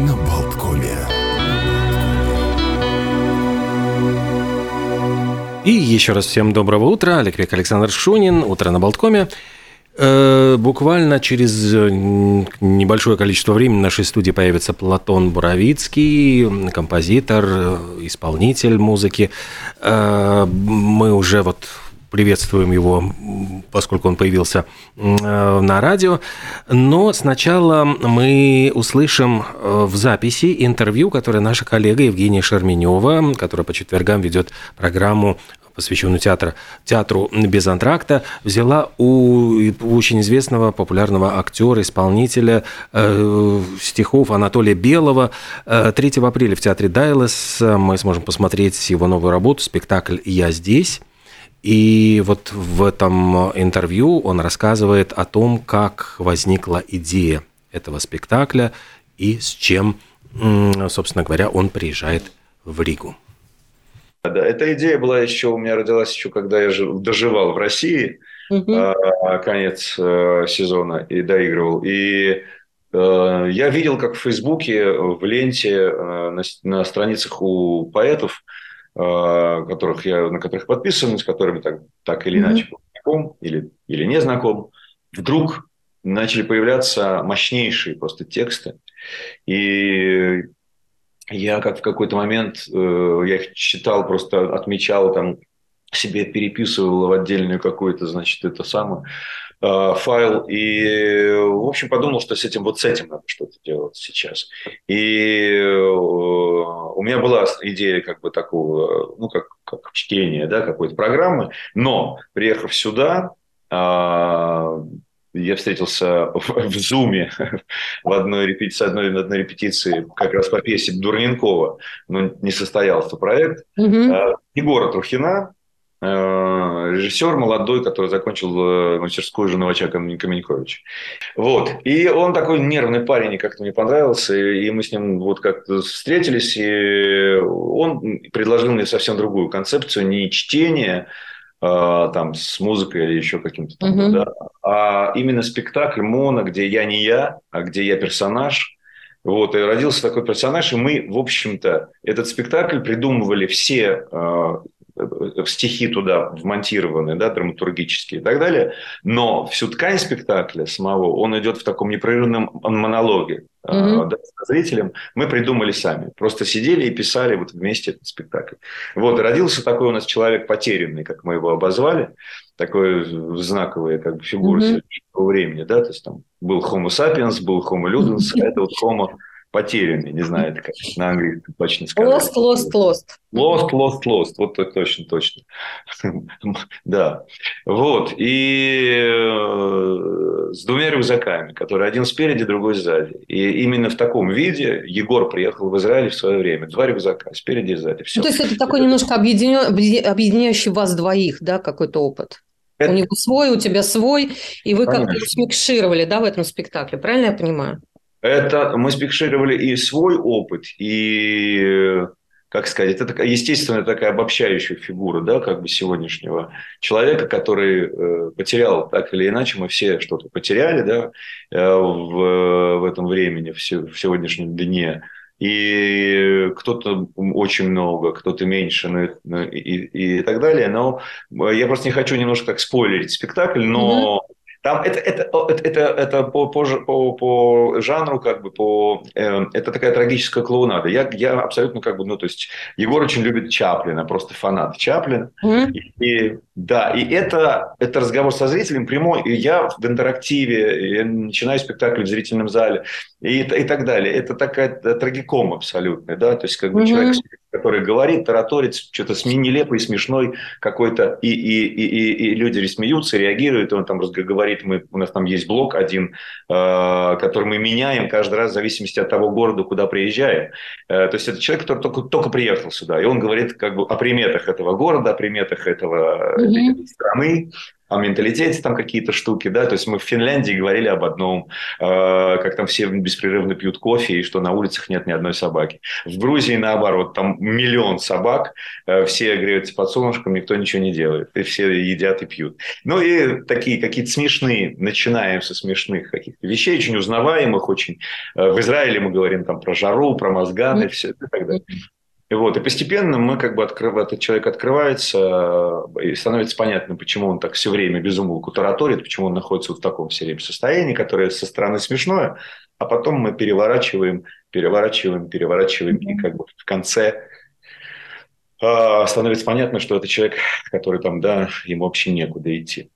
на Болткоме. И еще раз всем доброго утра. Олег Век, Александр Шунин. Утро на Болткоме. Э, буквально через э, небольшое количество времени в нашей студии появится Платон Буровицкий, композитор, э, исполнитель музыки. Мы уже вот приветствуем его, поскольку он появился на радио. Но сначала мы услышим в записи интервью, которое наша коллега Евгения Шерменева, которая по четвергам ведет программу посвященную театру, театру без антракта, взяла у, очень известного популярного актера, исполнителя э, стихов Анатолия Белого. 3 э, апреля в театре Дайлес мы сможем посмотреть его новую работу, спектакль «Я здесь». И вот в этом интервью он рассказывает о том, как возникла идея этого спектакля и с чем, собственно говоря, он приезжает в Ригу. Да, эта идея была еще, у меня родилась еще, когда я жил, доживал в России, угу. конец а, сезона и доигрывал. И а, я видел, как в Фейсбуке, в ленте, а, на, на страницах у поэтов, которых я, на которых подписан, с которыми так, так или иначе был знаком или, или не знаком, вдруг начали появляться мощнейшие просто тексты. И я как в какой-то момент, э, я их читал, просто отмечал, там, себе переписывал в отдельную какую-то, значит, это самое, э, файл. И, в общем, подумал, что с этим, вот с этим надо что-то делать сейчас. И э, у меня была идея как бы такого, ну, как, как чтения, да, какой-то программы. Но, приехав сюда, а, я встретился в, Зуме в одной репетиции, одной, одной репетиции как раз по пьесе Дурненкова, но не состоялся проект. Угу. Егора Трухина, режиссер молодой, который закончил э, мастерскую Женовача Каменькович. Вот. И он такой нервный парень, и как-то мне понравился. И мы с ним вот как-то встретились, и он предложил мне совсем другую концепцию, не чтение, а, там с музыкой или еще каким-то там, угу. да, а именно спектакль моно, где я не я, а где я персонаж. Вот, и родился такой персонаж, и мы, в общем-то, этот спектакль придумывали все Э, стихи туда вмонтированы, да, драматургические и так далее, но всю ткань спектакля самого, он идет в таком непрерывном монологе mm-hmm. да, с зрителем, мы придумали сами. Просто сидели и писали вот вместе этот спектакль. Вот, родился такой у нас человек потерянный, как мы его обозвали, такой знаковая как бы фигура mm-hmm. времени, да, то есть там был Homo sapiens, был Homo ludens, а это вот Homo потерянный, не знаю, это как на английском точно сказать. Lost, lost, lost. Lost, lost, lost. Вот точно, точно. да. Вот. И э, с двумя рюкзаками, которые один спереди, другой сзади. И именно в таком виде Егор приехал в Израиль в свое время. Два рюкзака, спереди и сзади. Все. Ну, то есть это такой немножко объединяющий вас двоих, да, какой-то опыт? Это... У него свой, у тебя свой, и вы как-то смикшировали, да, в этом спектакле, правильно я понимаю? Это мы спекшировали и свой опыт, и, как сказать, это такая, естественно, такая обобщающая фигура, да, как бы сегодняшнего человека, который э, потерял, так или иначе, мы все что-то потеряли, да, э, в, в этом времени, в, в сегодняшнем дне. И кто-то очень много, кто-то меньше, ну, ну и, и, и так далее. Но я просто не хочу немножко так спойлерить спектакль, но mm-hmm там это, это, это, это по, по, по, по жанру, как бы, по, э, это такая трагическая клоунада. Я, я абсолютно как бы, ну, то есть, Егор очень любит Чаплина, просто фанат Чаплина. Mm-hmm. И, и, да, и это, это разговор со зрителем прямой, и я в интерактиве, я начинаю спектакль в зрительном зале, и, и так далее. Это такая трагиком абсолютная, да, то есть, как бы, mm-hmm. человек который говорит, тараторит, что-то нелепый, смешной какой-то, и, и, и, и люди смеются, реагируют, он там говорит, мы, у нас там есть блок один, э, который мы меняем каждый раз в зависимости от того города, куда приезжаем. Э, то есть это человек, который только, только приехал сюда, и он говорит как бы о приметах этого города, о приметах этого, mm-hmm. этой страны, о менталитете там какие-то штуки, да, то есть мы в Финляндии говорили об одном, э, как там все беспрерывно пьют кофе и что на улицах нет ни одной собаки. В Грузии наоборот, там миллион собак, э, все греются под солнышком, никто ничего не делает, и все едят и пьют. Ну и такие какие-то смешные, начинаем со смешных каких-то вещей, очень узнаваемых, очень. Э, в Израиле мы говорим там про жару, про мозганы, все это и так далее. И вот, и постепенно мы как бы открыв... этот человек открывается, и становится понятно, почему он так все время безумолку тараторит, почему он находится вот в таком все время состоянии, которое со стороны смешное, а потом мы переворачиваем, переворачиваем, переворачиваем, и как бы в конце э, становится понятно, что это человек, который там, да, ему вообще некуда идти.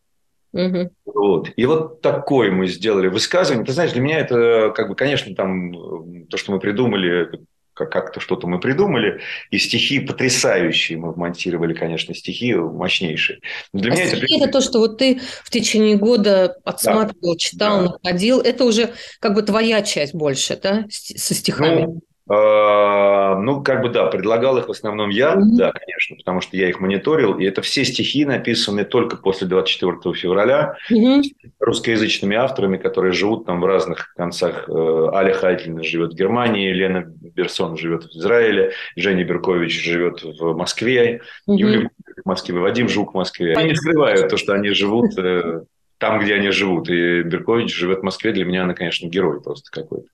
Угу. Вот. И вот такое мы сделали высказывание. Ты знаешь, для меня это, как бы, конечно, там то, что мы придумали, как-то что-то мы придумали, и стихи потрясающие мы вмонтировали, конечно, стихи мощнейшие. Но для а меня стихи это... это то, что вот ты в течение года отсматривал, да. читал, да. находил, это уже как бы твоя часть больше, да, со стихами? Ну, ну, как бы да, предлагал их в основном я, mm-hmm. да, конечно, потому что я их мониторил, и это все стихи написаны только после 24 февраля mm-hmm. русскоязычными авторами, которые живут там в разных концах. Э, Аля Хайтина живет в Германии, Лена Берсон живет в Израиле, Женя Беркович живет в Москве, mm-hmm. Юлия в Москве, Вадим Жук в Москве. Они не скрывают то, что они живут э, там, где они живут. И Беркович живет в Москве, для меня она, конечно, герой просто какой-то.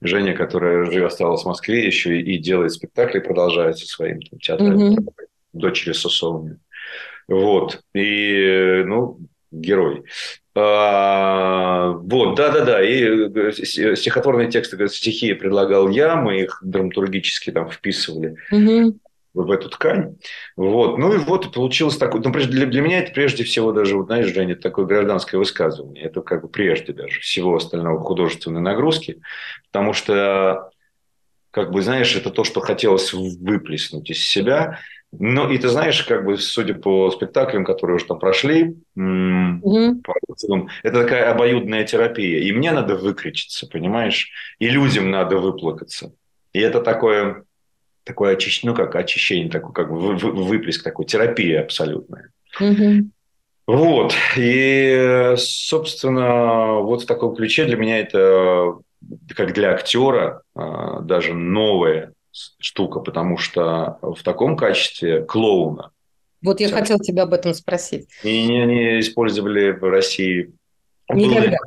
Женя, которая живет, осталась в Москве еще и делает спектакли, продолжает со своим там, театром, mm-hmm. дочери Сосовни. Вот. И, ну, герой. А, вот, да-да-да. И э, стихотворные тексты, стихи предлагал я, мы их драматургически там вписывали. Mm-hmm в эту ткань. Вот. Ну и вот получилось такое. Ну, для, для меня это прежде всего даже, вот, знаешь, Женя, такое гражданское высказывание. Это как бы прежде даже всего остального художественной нагрузки. Потому что, как бы, знаешь, это то, что хотелось выплеснуть из себя. Ну, и ты знаешь, как бы, судя по спектаклям, которые уже там прошли, mm-hmm. это такая обоюдная терапия. И мне надо выкричиться, понимаешь? И людям надо выплакаться. И это такое такое очищение, ну как очищение, такой как выплеск такой, терапия абсолютная. Угу. Вот. И, собственно, вот в таком ключе для меня это, как для актера, а, даже новая штука, потому что в таком качестве клоуна. Вот я хотел тебя об этом спросить. И не, не использовали в России. Никогда. Были,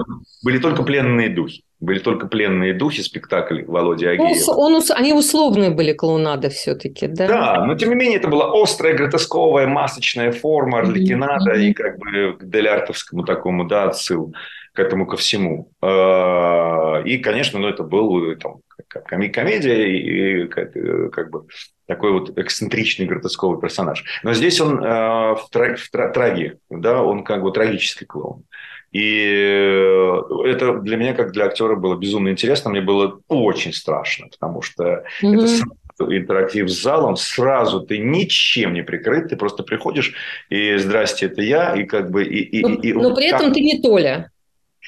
были только пленные духи. Были только пленные духи спектакль Володи ну, Агеева. Он, он, они условные были клоунады все-таки, да? Да, но тем не менее это была острая, гротесковая, масочная форма Орликинада mm-hmm. и как бы к деляртовскому такому, да, отсыл к этому ко всему. А, и, конечно, ну, это был там, комедия и как, как бы такой вот эксцентричный гротесковый персонаж. Но здесь он э, в, тра- в тра- траге, да, он как бы трагический клоун. И э, это для меня, как для актера, было безумно интересно. Мне было очень страшно, потому что mm-hmm. это интерактив с залом, сразу ты ничем не прикрыт, ты просто приходишь, и здрасте, это я, и как бы... И, и, но, и, но при как... этом ты не Толя.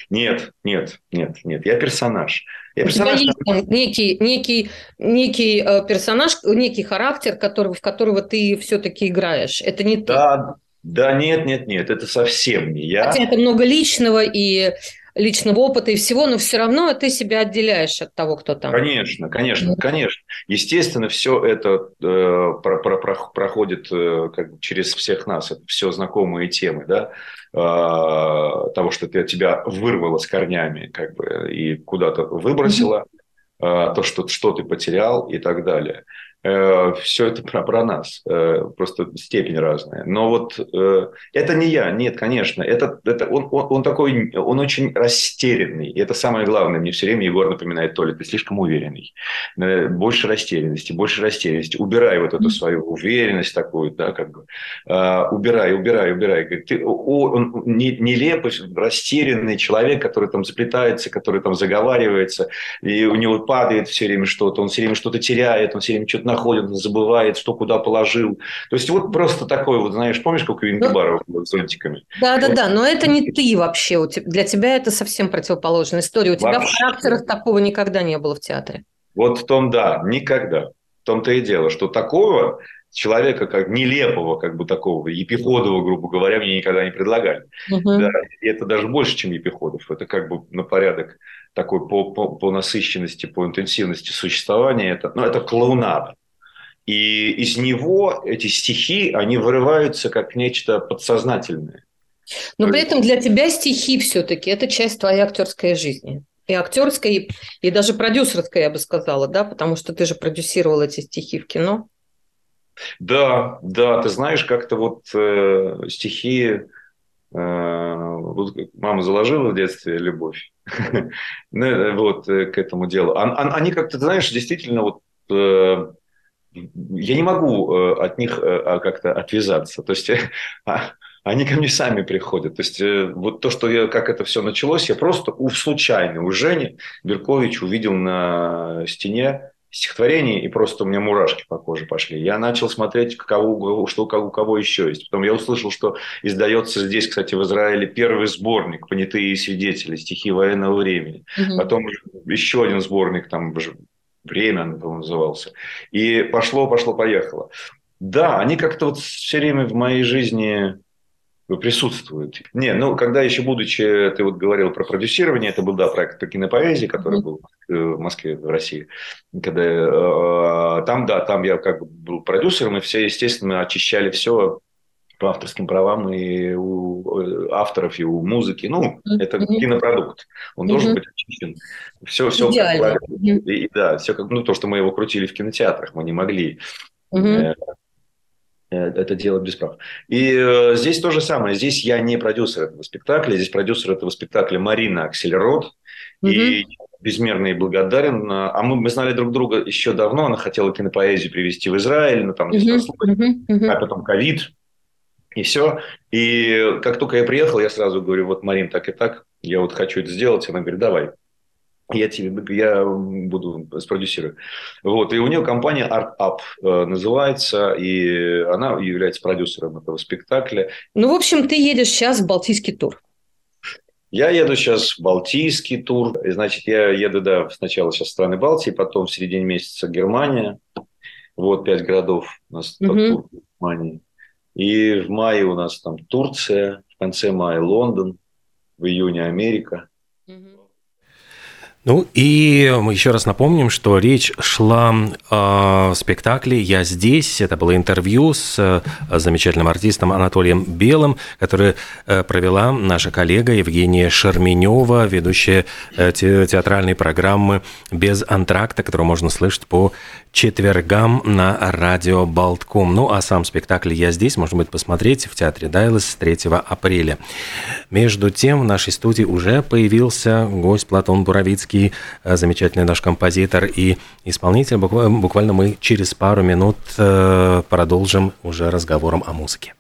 Нет, нет, нет, нет, я персонаж. Я персонаж. У тебя есть некий, некий, некий э, персонаж, некий характер, который, в которого ты все-таки играешь. Это не да, да, нет, нет, нет, это совсем не я. Хотя это много личного и личного опыта и всего, но все равно ты себя отделяешь от того, кто там. Конечно, конечно, конечно. Естественно, все это э, про, про, про, проходит э, как бы через всех нас. Это все знакомые темы, да, э, того, что ты тебя вырвало с корнями, как бы и куда-то выбросила, mm-hmm. э, то, что что ты потерял и так далее. Э, все это про, про нас, э, просто степень разная. Но вот э, это не я, нет, конечно, это, это он, он, он такой, он очень растерянный. И это самое главное, мне все время Егор напоминает, Толя, ты слишком уверенный. Больше растерянности, больше растерянности. Убирай вот эту свою уверенность такую, да, как бы. Убирай, убирай, убирай. Ты, он нелепый, растерянный человек, который там заплетается, который там заговаривается, и у него падает все время что-то, он все время что-то теряет, он все время что-то находит, забывает, что куда положил. То есть вот просто такой вот, знаешь, помнишь, как у Вингебарова ну, с зонтиками? Да-да-да, но это не ты вообще. Для тебя это совсем противоположная история. У тебя вообще. в характерах такого никогда не было в театре. Вот в том, да, никогда. В том-то и дело, что такого человека как нелепого, как бы такого, Епиходова, грубо говоря, мне никогда не предлагали. Угу. Да, и это даже больше, чем Епиходов. Это как бы на порядок такой по, по, по насыщенности, по интенсивности существования. Это, ну, это клоунада. И из него эти стихи, они вырываются как нечто подсознательное. Но при этом для тебя стихи все-таки это часть твоей актерской жизни. И актерской, и даже продюсерской, я бы сказала, да, потому что ты же продюсировал эти стихи в кино. Да, да, ты знаешь, как-то вот э, стихи, э, вот мама заложила в детстве любовь, ну, э, вот э, к этому делу. Они как-то, знаешь, действительно вот э, я не могу от них а как-то отвязаться. То есть а, они ко мне сами приходят. То есть вот то, что я, как это все началось, я просто у, случайно у Жени Беркович увидел на стене стихотворений, и просто у меня мурашки по коже пошли. Я начал смотреть, кого, что у кого еще есть. Потом я услышал, что издается здесь, кстати, в Израиле первый сборник «Понятые свидетели. Стихи военного времени». Угу. Потом еще один сборник, там «Время», по назывался. И пошло, пошло, поехало. Да, они как-то вот все время в моей жизни присутствуют. Не, ну, когда еще будучи, ты вот говорил про продюсирование, это был, да, проект по кинопоэзии, который был э, в Москве, в России. Когда, э, там, да, там я как бы был продюсером, и все, естественно, очищали все по авторским правам и у э, авторов, и у музыки. Ну, это кинопродукт. Он должен быть очищен. Все, все Идеально. Как, и, да, все как, ну, то, что мы его крутили в кинотеатрах, мы не могли. Э, это делать без прав. И э, здесь то же самое. Здесь я не продюсер этого спектакля. Здесь продюсер этого спектакля Марина Аксельрод. Угу. И безмерно ей благодарен. А мы, мы знали друг друга еще давно. Она хотела кинопоэзию привезти в Израиль, но там угу. угу. а потом ковид. И все. И как только я приехал, я сразу говорю, вот, Марин, так и так, я вот хочу это сделать. Она говорит, давай я тебе я буду спродюсирую. Вот. И у нее компания Art Up э, называется, и она является продюсером этого спектакля. Ну, в общем, ты едешь сейчас в Балтийский тур. Я еду сейчас в Балтийский тур. И, значит, я еду, да, сначала сейчас в страны Балтии, потом в середине месяца Германия. Вот пять городов у нас угу. тур в Германии. И в мае у нас там Турция, в конце мая Лондон, в июне Америка. Ну и мы еще раз напомним, что речь шла о спектакле «Я здесь». Это было интервью с э, замечательным артистом Анатолием Белым, которое э, провела наша коллега Евгения Шерменева, ведущая э, театральной программы «Без антракта», которую можно слышать по четвергам на радио Болтком. Ну а сам спектакль «Я здесь» можно будет посмотреть в театре Дайлас с 3 апреля. Между тем в нашей студии уже появился гость Платон Буровицкий, э, замечательный наш композитор и исполнитель. Буквально мы через пару минут э, продолжим уже разговором о музыке.